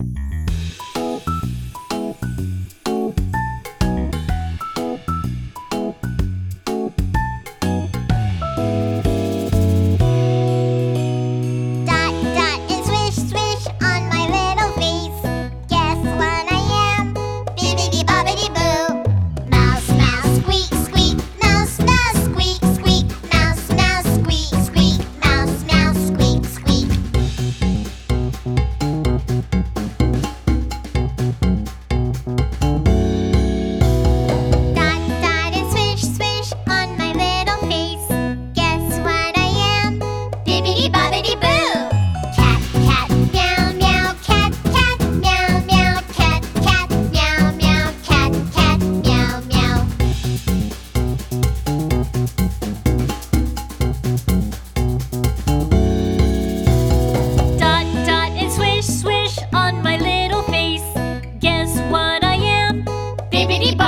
Dot,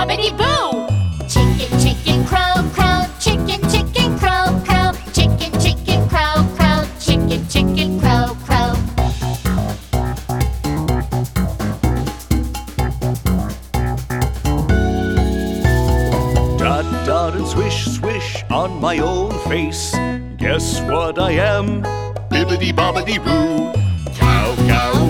Bobbidi boo! Chicken, chicken, crow, crow. Chicken, chicken, crow, crow. Chicken, chicken, crow, crow. Chicken, chicken, crow, crow. Dot, dot, and swish, swish on my own face. Guess what I am? Bibbidi bobbidi boo. Cow, cow,